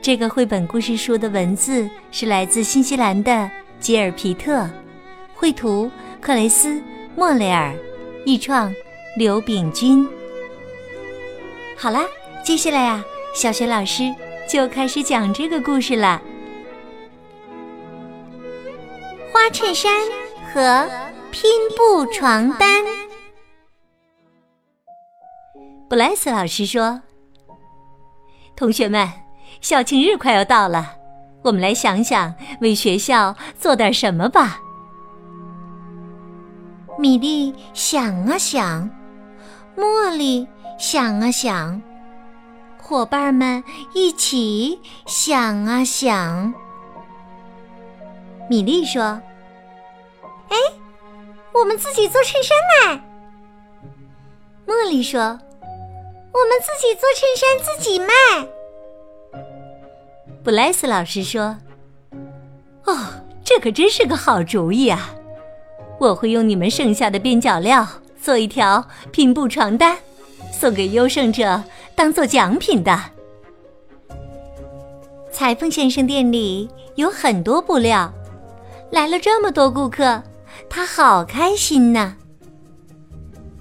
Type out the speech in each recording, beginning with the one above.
这个绘本故事书的文字是来自新西兰的吉尔皮特，绘图克雷斯·莫雷尔，译创刘炳军。好啦，接下来呀，小雪老师就开始讲这个故事了。花衬衫和拼布床单。布莱斯老师说：“同学们。”校庆日快要到了，我们来想想为学校做点什么吧。米莉想啊想，茉莉想啊想，伙伴们一起想啊想。米莉说：“哎，我们自己做衬衫卖。”茉莉说：“我们自己做衬衫自己卖。”布莱斯老师说：“哦，这可真是个好主意啊！我会用你们剩下的边角料做一条拼布床单，送给优胜者当做奖品的。”裁缝先生店里有很多布料，来了这么多顾客，他好开心呢。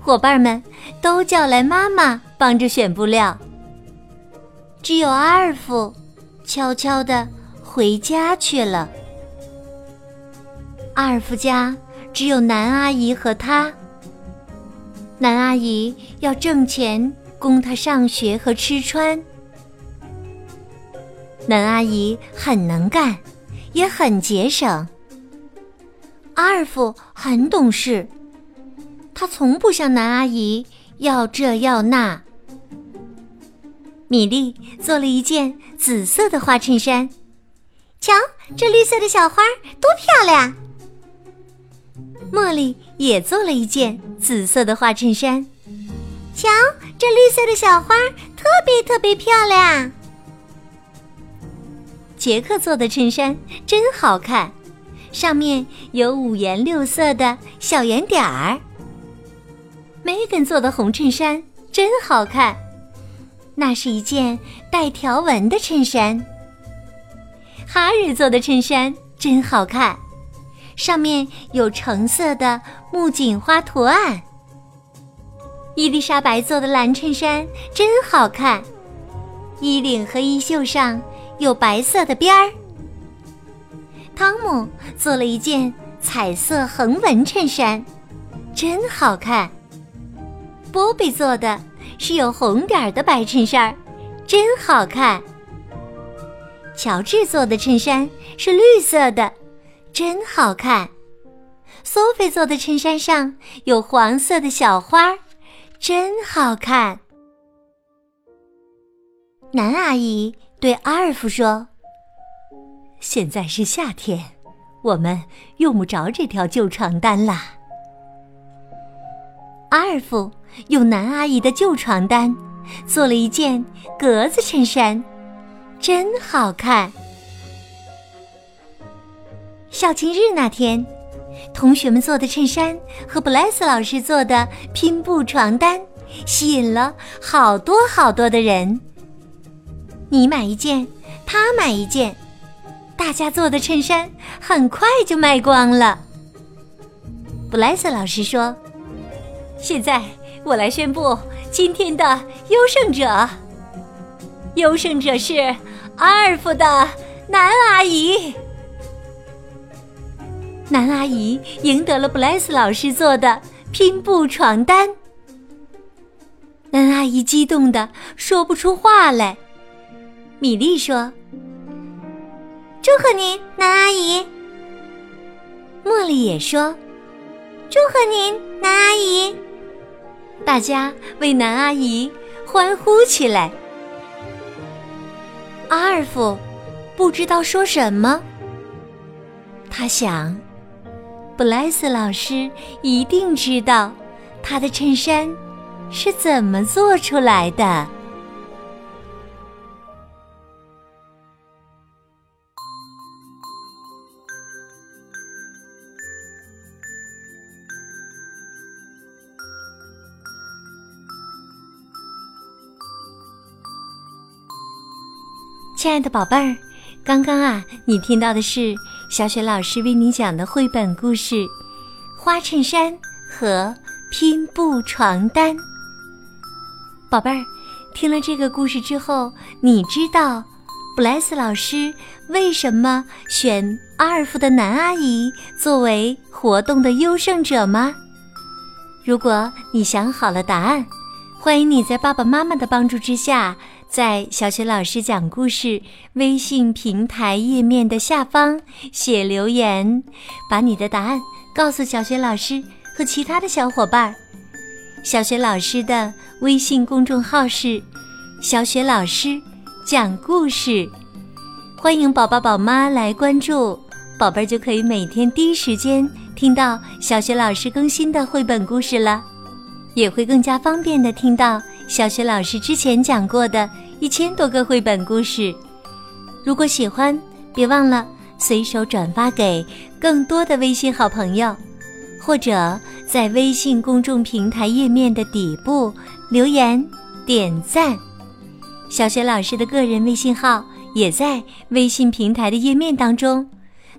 伙伴们都叫来妈妈帮着选布料，只有阿尔夫。悄悄地回家去了。阿尔夫家只有南阿姨和他。南阿姨要挣钱供他上学和吃穿。南阿姨很能干，也很节省。阿尔夫很懂事，他从不向南阿姨要这要那。米莉做了一件紫色的花衬衫，瞧，这绿色的小花多漂亮！茉莉也做了一件紫色的花衬衫，瞧，这绿色的小花特别特别漂亮。杰克做的衬衫真好看，上面有五颜六色的小圆点儿。梅根做的红衬衫真好看。那是一件带条纹的衬衫。哈瑞做的衬衫真好看，上面有橙色的木槿花图案。伊丽莎白做的蓝衬衫真好看，衣领和衣袖上有白色的边儿。汤姆做了一件彩色横纹衬衫，真好看。波比做的。是有红点的白衬衫，真好看。乔治做的衬衫是绿色的，真好看。苏菲做的衬衫上有黄色的小花，真好看。南阿姨对阿尔夫说：“现在是夏天，我们用不着这条旧床单啦。”阿尔夫。用南阿姨的旧床单做了一件格子衬衫，真好看。校庆日那天，同学们做的衬衫和布莱斯老师做的拼布床单吸引了好多好多的人。你买一件，他买一件，大家做的衬衫很快就卖光了。布莱斯老师说：“现在。”我来宣布今天的优胜者。优胜者是阿尔夫的南阿姨。南阿姨赢得了布莱斯老师做的拼布床单。南阿姨激动的说不出话来。米莉说：“祝贺您，南阿姨。”茉莉也说：“祝贺您，南阿姨。”大家为南阿姨欢呼起来。阿尔夫不知道说什么。他想，布莱斯老师一定知道他的衬衫是怎么做出来的。亲爱的宝贝儿，刚刚啊，你听到的是小雪老师为你讲的绘本故事《花衬衫和拼布床单》。宝贝儿，听了这个故事之后，你知道布莱斯老师为什么选阿尔夫的男阿姨作为活动的优胜者吗？如果你想好了答案，欢迎你在爸爸妈妈的帮助之下。在小雪老师讲故事微信平台页面的下方写留言，把你的答案告诉小雪老师和其他的小伙伴。小雪老师的微信公众号是“小雪老师讲故事”，欢迎宝宝宝妈来关注，宝贝儿就可以每天第一时间听到小雪老师更新的绘本故事了，也会更加方便的听到。小学老师之前讲过的一千多个绘本故事，如果喜欢，别忘了随手转发给更多的微信好朋友，或者在微信公众平台页面的底部留言点赞。小学老师的个人微信号也在微信平台的页面当中，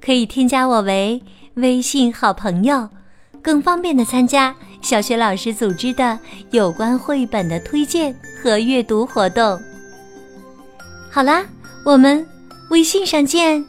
可以添加我为微信好朋友，更方便的参加。小学老师组织的有关绘本的推荐和阅读活动。好啦，我们微信上见。